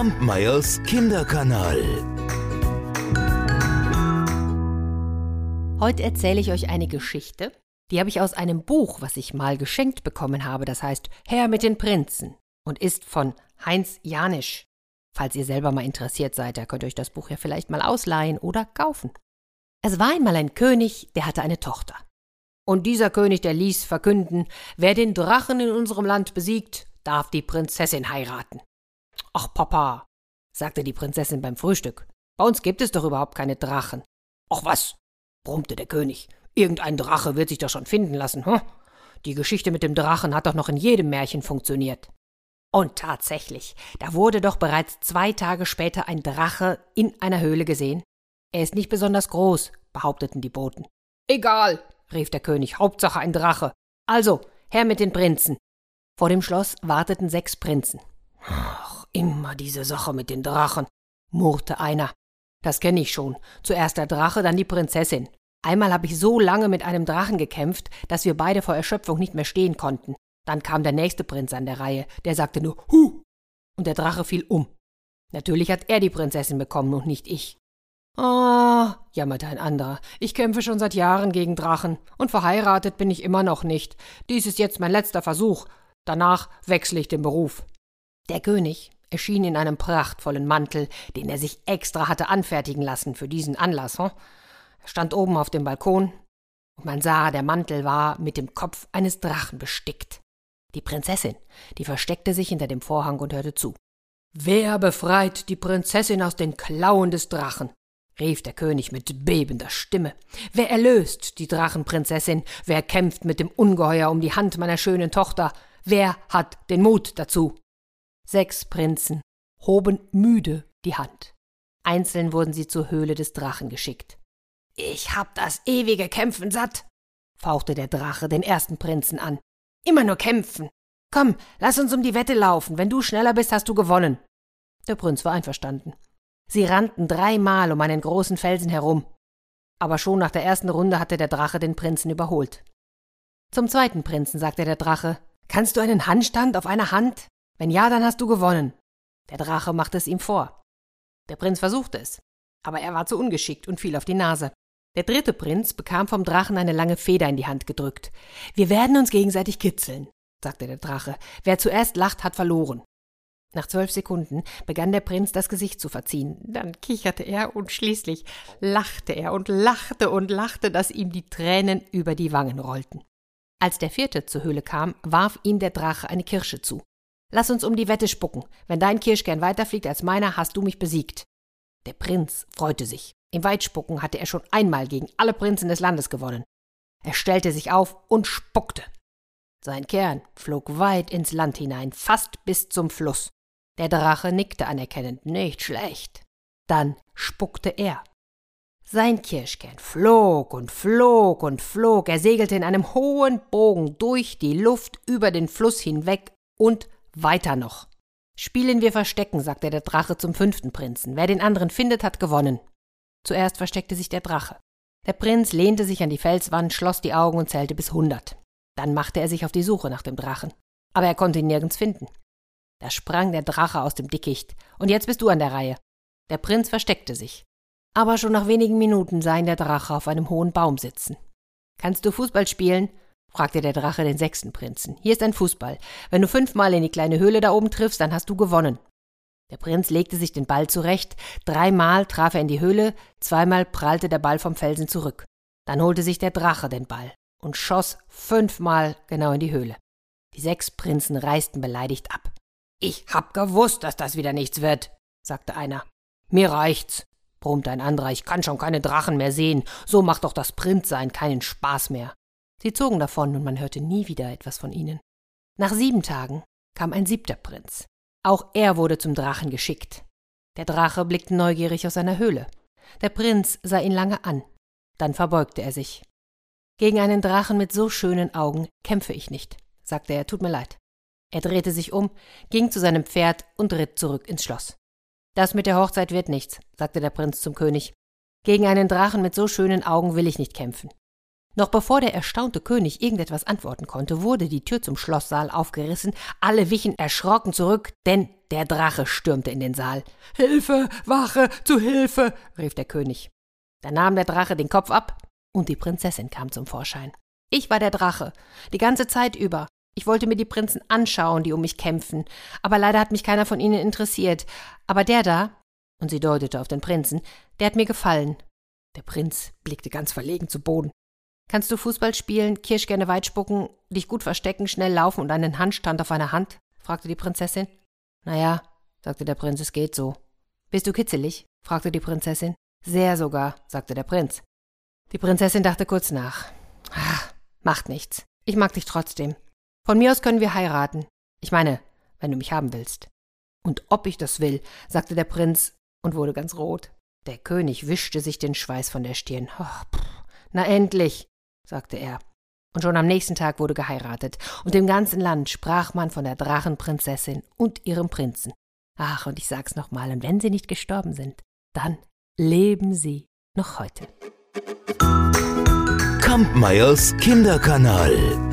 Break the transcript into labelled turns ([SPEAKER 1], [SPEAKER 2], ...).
[SPEAKER 1] Kampmeyers Kinderkanal.
[SPEAKER 2] Heute erzähle ich euch eine Geschichte, die habe ich aus einem Buch, was ich mal geschenkt bekommen habe, das heißt Herr mit den Prinzen und ist von Heinz Janisch. Falls ihr selber mal interessiert seid, da könnt ihr euch das Buch ja vielleicht mal ausleihen oder kaufen. Es war einmal ein König, der hatte eine Tochter. Und dieser König, der ließ verkünden, wer den Drachen in unserem Land besiegt, darf die Prinzessin heiraten. Ach, Papa, sagte die Prinzessin beim Frühstück, bei uns gibt es doch überhaupt keine Drachen. Ach was, brummte der König, irgendein Drache wird sich doch schon finden lassen, hm? Die Geschichte mit dem Drachen hat doch noch in jedem Märchen funktioniert. Und tatsächlich, da wurde doch bereits zwei Tage später ein Drache in einer Höhle gesehen. Er ist nicht besonders groß, behaupteten die Boten. Egal, rief der König, Hauptsache ein Drache. Also, her mit den Prinzen. Vor dem Schloss warteten sechs Prinzen. Immer diese Sache mit den Drachen, murrte einer. Das kenne ich schon. Zuerst der Drache, dann die Prinzessin. Einmal habe ich so lange mit einem Drachen gekämpft, dass wir beide vor Erschöpfung nicht mehr stehen konnten. Dann kam der nächste Prinz an der Reihe, der sagte nur Hu, und der Drache fiel um. Natürlich hat er die Prinzessin bekommen und nicht ich. Ah, jammerte ein anderer, ich kämpfe schon seit Jahren gegen Drachen, und verheiratet bin ich immer noch nicht. Dies ist jetzt mein letzter Versuch. Danach wechsle ich den Beruf. Der König erschien in einem prachtvollen Mantel, den er sich extra hatte anfertigen lassen für diesen Anlass. Hm? Er stand oben auf dem Balkon, und man sah, der Mantel war mit dem Kopf eines Drachen bestickt. Die Prinzessin, die versteckte sich hinter dem Vorhang und hörte zu. Wer befreit die Prinzessin aus den Klauen des Drachen? rief der König mit bebender Stimme. Wer erlöst die Drachenprinzessin? Wer kämpft mit dem Ungeheuer um die Hand meiner schönen Tochter? Wer hat den Mut dazu? Sechs Prinzen hoben müde die Hand. Einzeln wurden sie zur Höhle des Drachen geschickt. Ich hab das ewige Kämpfen satt, fauchte der Drache den ersten Prinzen an. Immer nur kämpfen. Komm, lass uns um die Wette laufen. Wenn du schneller bist, hast du gewonnen. Der Prinz war einverstanden. Sie rannten dreimal um einen großen Felsen herum. Aber schon nach der ersten Runde hatte der Drache den Prinzen überholt. Zum zweiten Prinzen sagte der Drache: Kannst du einen Handstand auf einer Hand? Wenn ja, dann hast du gewonnen. Der Drache machte es ihm vor. Der Prinz versuchte es, aber er war zu ungeschickt und fiel auf die Nase. Der dritte Prinz bekam vom Drachen eine lange Feder in die Hand gedrückt. Wir werden uns gegenseitig kitzeln, sagte der Drache. Wer zuerst lacht, hat verloren. Nach zwölf Sekunden begann der Prinz das Gesicht zu verziehen. Dann kicherte er und schließlich lachte er und lachte und lachte, dass ihm die Tränen über die Wangen rollten. Als der vierte zur Höhle kam, warf ihm der Drache eine Kirsche zu. Lass uns um die Wette spucken. Wenn dein Kirschkern weiterfliegt als meiner, hast du mich besiegt. Der Prinz freute sich. Im Weitspucken hatte er schon einmal gegen alle Prinzen des Landes gewonnen. Er stellte sich auf und spuckte. Sein Kern flog weit ins Land hinein, fast bis zum Fluss. Der Drache nickte anerkennend, nicht schlecht. Dann spuckte er. Sein Kirschkern flog und flog und flog, er segelte in einem hohen Bogen durch die Luft über den Fluss hinweg und weiter noch. Spielen wir Verstecken, sagte der Drache zum fünften Prinzen. Wer den anderen findet, hat gewonnen. Zuerst versteckte sich der Drache. Der Prinz lehnte sich an die Felswand, schloss die Augen und zählte bis hundert. Dann machte er sich auf die Suche nach dem Drachen. Aber er konnte ihn nirgends finden. Da sprang der Drache aus dem Dickicht. Und jetzt bist du an der Reihe. Der Prinz versteckte sich. Aber schon nach wenigen Minuten sah ihn der Drache auf einem hohen Baum sitzen. Kannst du Fußball spielen? Fragte der Drache den sechsten Prinzen. Hier ist ein Fußball. Wenn du fünfmal in die kleine Höhle da oben triffst, dann hast du gewonnen. Der Prinz legte sich den Ball zurecht, dreimal traf er in die Höhle, zweimal prallte der Ball vom Felsen zurück. Dann holte sich der Drache den Ball und schoss fünfmal genau in die Höhle. Die sechs Prinzen reisten beleidigt ab. Ich hab gewusst, dass das wieder nichts wird, sagte einer. Mir reicht's, brummte ein anderer, ich kann schon keine Drachen mehr sehen, so macht doch das Prinzsein keinen Spaß mehr. Sie zogen davon und man hörte nie wieder etwas von ihnen. Nach sieben Tagen kam ein siebter Prinz. Auch er wurde zum Drachen geschickt. Der Drache blickte neugierig aus seiner Höhle. Der Prinz sah ihn lange an. Dann verbeugte er sich. Gegen einen Drachen mit so schönen Augen kämpfe ich nicht, sagte er, tut mir leid. Er drehte sich um, ging zu seinem Pferd und ritt zurück ins Schloss. Das mit der Hochzeit wird nichts, sagte der Prinz zum König. Gegen einen Drachen mit so schönen Augen will ich nicht kämpfen. Noch bevor der erstaunte König irgendetwas antworten konnte, wurde die Tür zum Schlosssaal aufgerissen, alle wichen erschrocken zurück, denn Der Drache stürmte in den Saal. Hilfe, Wache, zu Hilfe, rief der König. Da nahm der Drache den Kopf ab und die Prinzessin kam zum Vorschein. Ich war der Drache, die ganze Zeit über. Ich wollte mir die Prinzen anschauen, die um mich kämpfen, aber leider hat mich keiner von ihnen interessiert. Aber der da, und sie deutete auf den Prinzen, der hat mir gefallen. Der Prinz blickte ganz verlegen zu Boden. Kannst du Fußball spielen, Kirschkerne weit spucken, dich gut verstecken, schnell laufen und einen Handstand auf einer Hand? fragte die Prinzessin. Na ja, sagte der Prinz, es geht so. Bist du kitzelig? fragte die Prinzessin. Sehr sogar, sagte der Prinz. Die Prinzessin dachte kurz nach. Ach, macht nichts. Ich mag dich trotzdem. Von mir aus können wir heiraten. Ich meine, wenn du mich haben willst. Und ob ich das will, sagte der Prinz und wurde ganz rot. Der König wischte sich den Schweiß von der Stirn. Pff, na endlich, sagte er. Und schon am nächsten Tag wurde geheiratet, und im ganzen Land sprach man von der Drachenprinzessin und ihrem Prinzen. Ach, und ich sag's nochmal, und wenn sie nicht gestorben sind, dann leben sie noch heute.
[SPEAKER 1] Kampmeyers Kinderkanal.